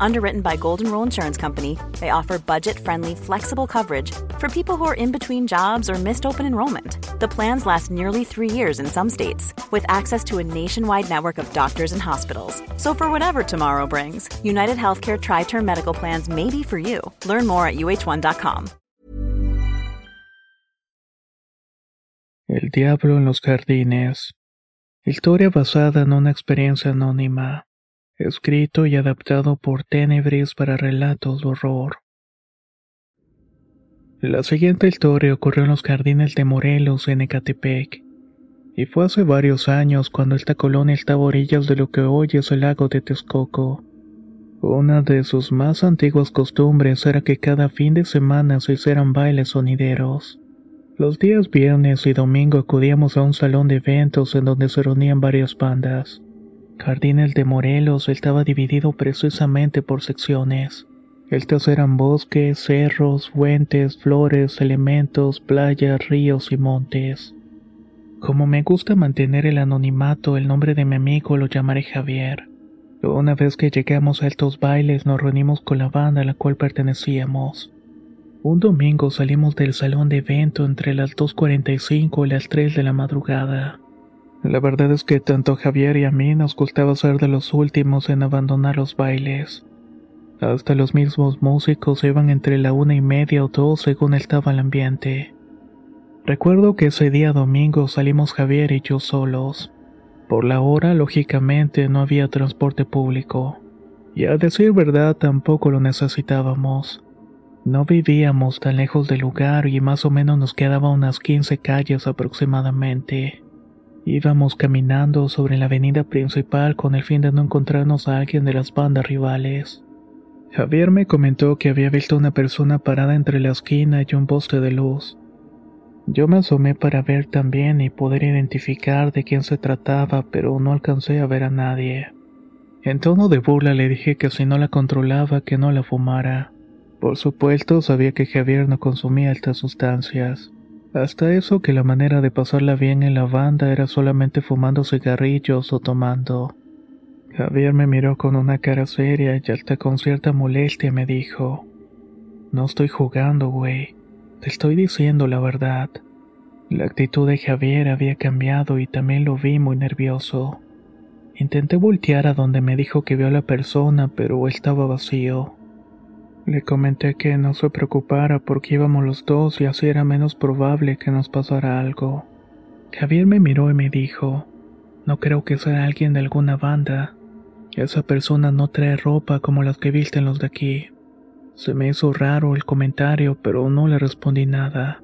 Underwritten by Golden Rule Insurance Company, they offer budget friendly, flexible coverage for people who are in between jobs or missed open enrollment. The plans last nearly three years in some states, with access to a nationwide network of doctors and hospitals. So, for whatever tomorrow brings, United Healthcare Tri Term Medical Plans may be for you. Learn more at uh1.com. El Diablo en los Jardines. Historia basada en una experiencia anónima. Escrito y adaptado por Tenebris para relatos de horror. La siguiente historia ocurrió en los jardines de Morelos, en Ecatepec, y fue hace varios años cuando esta colonia estaba a orillas de lo que hoy es el lago de Texcoco. Una de sus más antiguas costumbres era que cada fin de semana se hicieran bailes sonideros. Los días viernes y domingo acudíamos a un salón de eventos en donde se reunían varias bandas. Jardines de Morelos estaba dividido precisamente por secciones. Estas eran bosques, cerros, fuentes, flores, elementos, playas, ríos y montes. Como me gusta mantener el anonimato, el nombre de mi amigo lo llamaré Javier. Una vez que llegamos a estos bailes nos reunimos con la banda a la cual pertenecíamos. Un domingo salimos del salón de evento entre las 2.45 y las 3 de la madrugada. La verdad es que tanto Javier y a mí nos gustaba ser de los últimos en abandonar los bailes. Hasta los mismos músicos iban entre la una y media o dos según estaba el ambiente. Recuerdo que ese día domingo salimos Javier y yo solos. Por la hora, lógicamente, no había transporte público. Y a decir verdad, tampoco lo necesitábamos. No vivíamos tan lejos del lugar y más o menos nos quedaba unas 15 calles aproximadamente. Íbamos caminando sobre la avenida principal con el fin de no encontrarnos a alguien de las bandas rivales. Javier me comentó que había visto una persona parada entre la esquina y un poste de luz. Yo me asomé para ver también y poder identificar de quién se trataba, pero no alcancé a ver a nadie. En tono de burla le dije que si no la controlaba que no la fumara. Por supuesto sabía que Javier no consumía estas sustancias. Hasta eso que la manera de pasarla bien en la banda era solamente fumando cigarrillos o tomando. Javier me miró con una cara seria y hasta con cierta molestia me dijo, No estoy jugando, güey, te estoy diciendo la verdad. La actitud de Javier había cambiado y también lo vi muy nervioso. Intenté voltear a donde me dijo que vio a la persona, pero estaba vacío. Le comenté que no se preocupara porque íbamos los dos y así era menos probable que nos pasara algo. Javier me miró y me dijo, no creo que sea alguien de alguna banda. Esa persona no trae ropa como las que visten los de aquí. Se me hizo raro el comentario, pero no le respondí nada.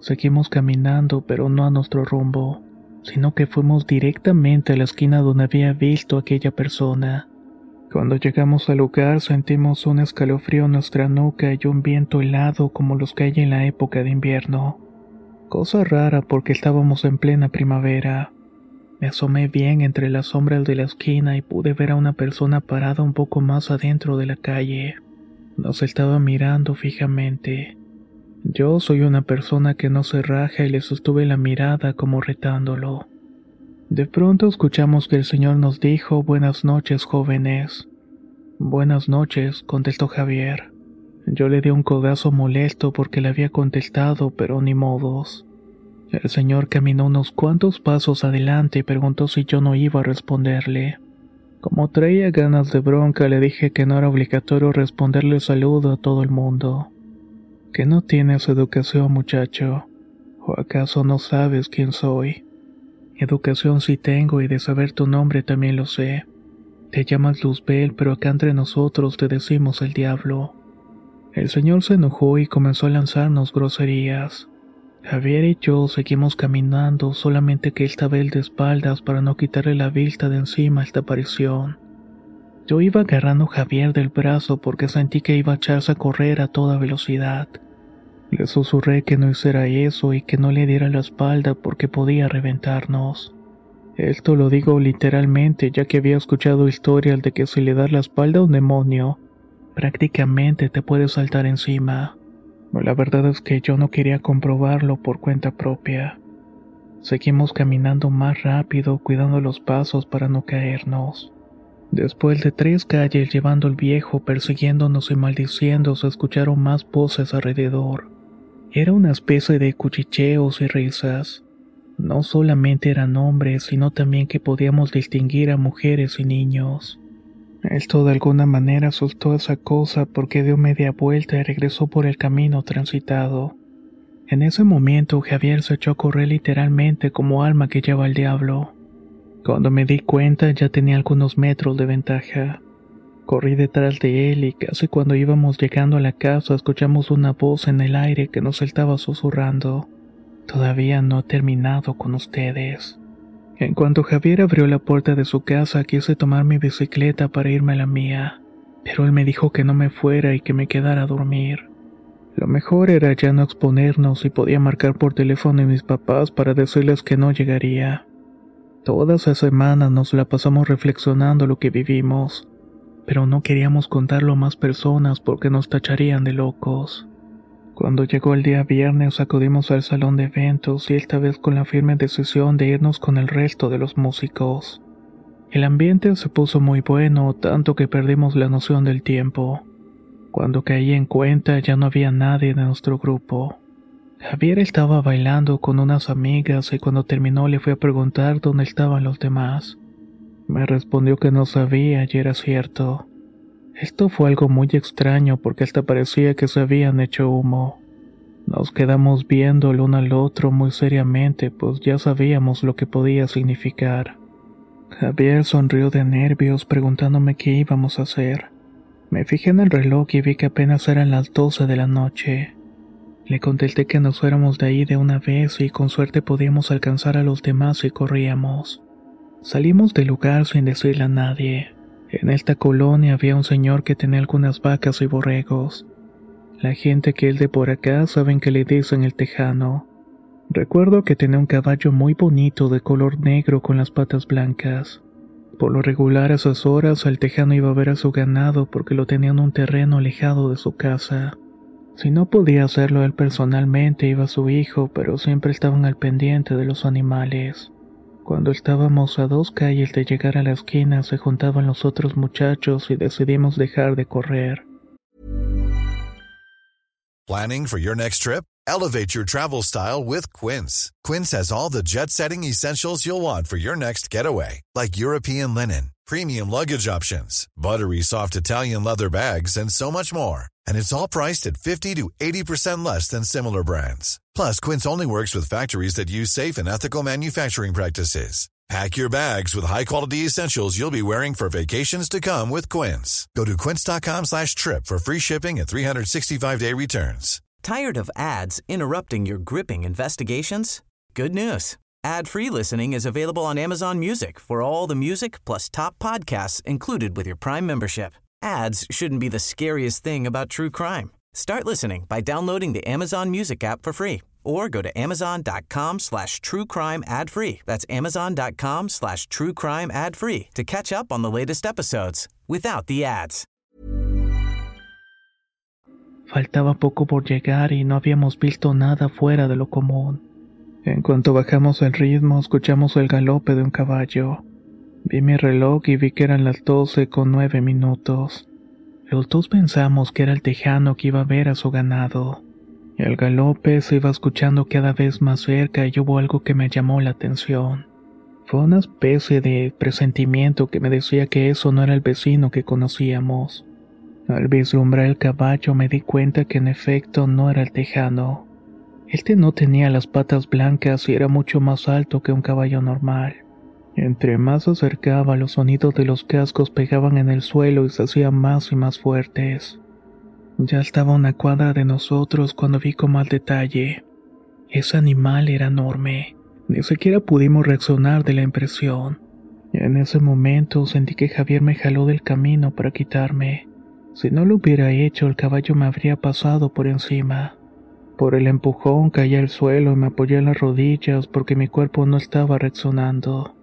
Seguimos caminando, pero no a nuestro rumbo, sino que fuimos directamente a la esquina donde había visto a aquella persona. Cuando llegamos al lugar sentimos un escalofrío en nuestra nuca y un viento helado como los que hay en la época de invierno. Cosa rara porque estábamos en plena primavera. Me asomé bien entre las sombras de la esquina y pude ver a una persona parada un poco más adentro de la calle. Nos estaba mirando fijamente. Yo soy una persona que no se raja y le sostuve la mirada como retándolo. De pronto escuchamos que el señor nos dijo Buenas noches, jóvenes. Buenas noches, contestó Javier. Yo le di un codazo molesto porque le había contestado, pero ni modos. El señor caminó unos cuantos pasos adelante y preguntó si yo no iba a responderle. Como traía ganas de bronca, le dije que no era obligatorio responderle saludo a todo el mundo. Que no tienes educación, muchacho. ¿O acaso no sabes quién soy? Educación sí tengo y de saber tu nombre también lo sé. Te llamas Luzbel, pero acá entre nosotros te decimos el diablo. El señor se enojó y comenzó a lanzarnos groserías. Javier y yo seguimos caminando, solamente que estaba él de espaldas para no quitarle la vista de encima a esta aparición. Yo iba agarrando a Javier del brazo porque sentí que iba a echarse a correr a toda velocidad. Le susurré que no hiciera eso y que no le diera la espalda porque podía reventarnos. Esto lo digo literalmente ya que había escuchado historias de que si le das la espalda a un demonio, prácticamente te puede saltar encima. La verdad es que yo no quería comprobarlo por cuenta propia. Seguimos caminando más rápido, cuidando los pasos para no caernos. Después de tres calles llevando al viejo persiguiéndonos y maldiciendo, se escucharon más voces alrededor. Era una especie de cuchicheos y risas. No solamente eran hombres, sino también que podíamos distinguir a mujeres y niños. Esto de alguna manera soltó esa cosa porque dio media vuelta y regresó por el camino transitado. En ese momento Javier se echó a correr literalmente como alma que lleva al diablo. Cuando me di cuenta ya tenía algunos metros de ventaja. Corrí detrás de él y casi cuando íbamos llegando a la casa escuchamos una voz en el aire que nos estaba susurrando. Todavía no he terminado con ustedes. En cuanto Javier abrió la puerta de su casa quise tomar mi bicicleta para irme a la mía, pero él me dijo que no me fuera y que me quedara a dormir. Lo mejor era ya no exponernos y podía marcar por teléfono a mis papás para decirles que no llegaría. Toda esa semana nos la pasamos reflexionando lo que vivimos, pero no queríamos contarlo a más personas porque nos tacharían de locos. Cuando llegó el día viernes acudimos al salón de eventos y esta vez con la firme decisión de irnos con el resto de los músicos. El ambiente se puso muy bueno, tanto que perdimos la noción del tiempo. Cuando caí en cuenta ya no había nadie de nuestro grupo. Javier estaba bailando con unas amigas y cuando terminó le fui a preguntar dónde estaban los demás. Me respondió que no sabía y era cierto. Esto fue algo muy extraño porque hasta parecía que se habían hecho humo. Nos quedamos viendo el uno al otro muy seriamente, pues ya sabíamos lo que podía significar. Javier sonrió de nervios preguntándome qué íbamos a hacer. Me fijé en el reloj y vi que apenas eran las doce de la noche. Le contesté que nos fuéramos de ahí de una vez y con suerte podíamos alcanzar a los demás si corríamos. Salimos del lugar sin decirle a nadie. En esta colonia había un señor que tenía algunas vacas y borregos. La gente que es de por acá saben que le dicen el tejano. Recuerdo que tenía un caballo muy bonito de color negro con las patas blancas. Por lo regular a esas horas el tejano iba a ver a su ganado porque lo tenía en un terreno alejado de su casa. Si no podía hacerlo él personalmente, iba su hijo, pero siempre estaban al pendiente de los animales. Cuando estábamos a dos calles de llegar a la esquina, se juntaban los otros muchachos y decidimos dejar de correr. Planning for your next trip? Elevate your travel style with Quince. Quince has all the jet setting essentials you'll want for your next getaway, like European linen, premium luggage options, buttery soft Italian leather bags, and so much more and it's all priced at 50 to 80% less than similar brands. Plus, Quince only works with factories that use safe and ethical manufacturing practices. Pack your bags with high-quality essentials you'll be wearing for vacations to come with Quince. Go to quince.com/trip for free shipping and 365-day returns. Tired of ads interrupting your gripping investigations? Good news. Ad-free listening is available on Amazon Music for all the music plus top podcasts included with your Prime membership. Ads shouldn't be the scariest thing about true crime. Start listening by downloading the Amazon Music app for free or go to amazon.com slash true crime ad free. That's amazon.com slash true crime ad free to catch up on the latest episodes without the ads. Faltaba poco por llegar y no habíamos visto nada fuera de lo común. En cuanto bajamos el ritmo, escuchamos el galope de un caballo. Vi mi reloj y vi que eran las doce con nueve minutos. Los dos pensamos que era el tejano que iba a ver a su ganado. El galope se iba escuchando cada vez más cerca y hubo algo que me llamó la atención. Fue una especie de presentimiento que me decía que eso no era el vecino que conocíamos. Al vislumbrar el caballo me di cuenta que en efecto no era el tejano. Este no tenía las patas blancas y era mucho más alto que un caballo normal. Entre más se acercaba, los sonidos de los cascos pegaban en el suelo y se hacían más y más fuertes. Ya estaba una cuadra de nosotros cuando vi con más detalle. Ese animal era enorme. Ni siquiera pudimos reaccionar de la impresión. En ese momento sentí que Javier me jaló del camino para quitarme. Si no lo hubiera hecho, el caballo me habría pasado por encima. Por el empujón caí al suelo y me apoyé en las rodillas porque mi cuerpo no estaba reaccionando.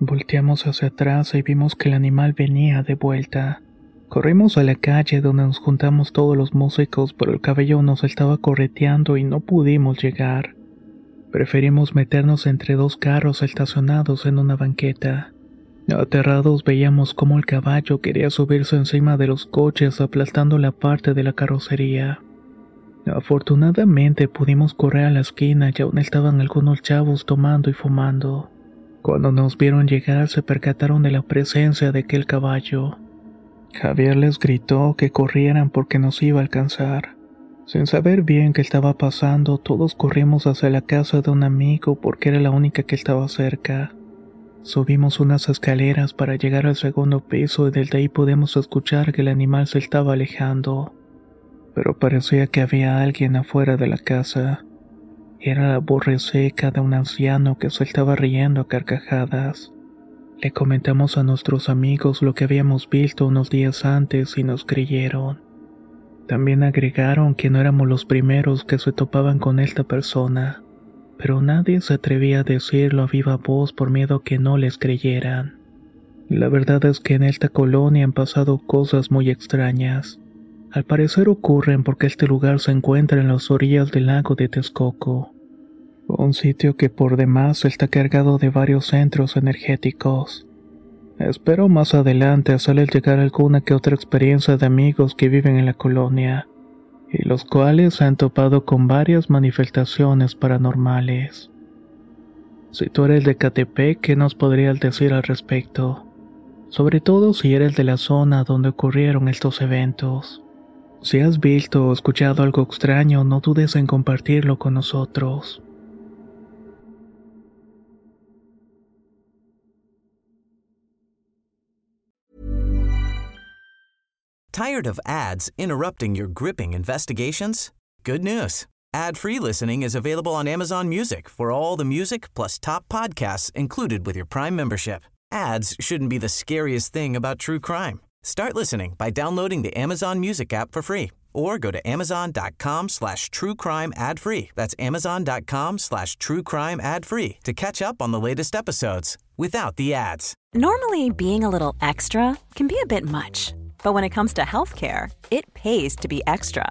Volteamos hacia atrás y vimos que el animal venía de vuelta. Corrimos a la calle donde nos juntamos todos los músicos, pero el cabello nos estaba correteando y no pudimos llegar. Preferimos meternos entre dos carros estacionados en una banqueta. Aterrados veíamos cómo el caballo quería subirse encima de los coches aplastando la parte de la carrocería. Afortunadamente pudimos correr a la esquina y aún estaban algunos chavos tomando y fumando. Cuando nos vieron llegar se percataron de la presencia de aquel caballo. Javier les gritó que corrieran porque nos iba a alcanzar. Sin saber bien qué estaba pasando, todos corrimos hacia la casa de un amigo porque era la única que estaba cerca. Subimos unas escaleras para llegar al segundo piso y desde ahí pudimos escuchar que el animal se estaba alejando. Pero parecía que había alguien afuera de la casa. Era la voz seca de un anciano que se estaba riendo a carcajadas. Le comentamos a nuestros amigos lo que habíamos visto unos días antes y nos creyeron. También agregaron que no éramos los primeros que se topaban con esta persona, pero nadie se atrevía a decirlo a viva voz por miedo que no les creyeran. La verdad es que en esta colonia han pasado cosas muy extrañas. Al parecer ocurren porque este lugar se encuentra en las orillas del lago de Texcoco. Un sitio que por demás está cargado de varios centros energéticos. Espero más adelante hacerles llegar alguna que otra experiencia de amigos que viven en la colonia, y los cuales han topado con varias manifestaciones paranormales. Si tú eres de Catepec, ¿qué nos podrías decir al respecto? Sobre todo si eres de la zona donde ocurrieron estos eventos. Si has visto o escuchado algo extraño, no dudes en compartirlo con nosotros. Tired of ads interrupting your gripping investigations? Good news. Ad-free listening is available on Amazon Music for all the music plus top podcasts included with your Prime membership. Ads shouldn't be the scariest thing about true crime. Start listening by downloading the Amazon Music app for free or go to amazon.com slash true crime ad free. That's amazon.com slash true crime ad free to catch up on the latest episodes without the ads. Normally, being a little extra can be a bit much, but when it comes to healthcare, it pays to be extra.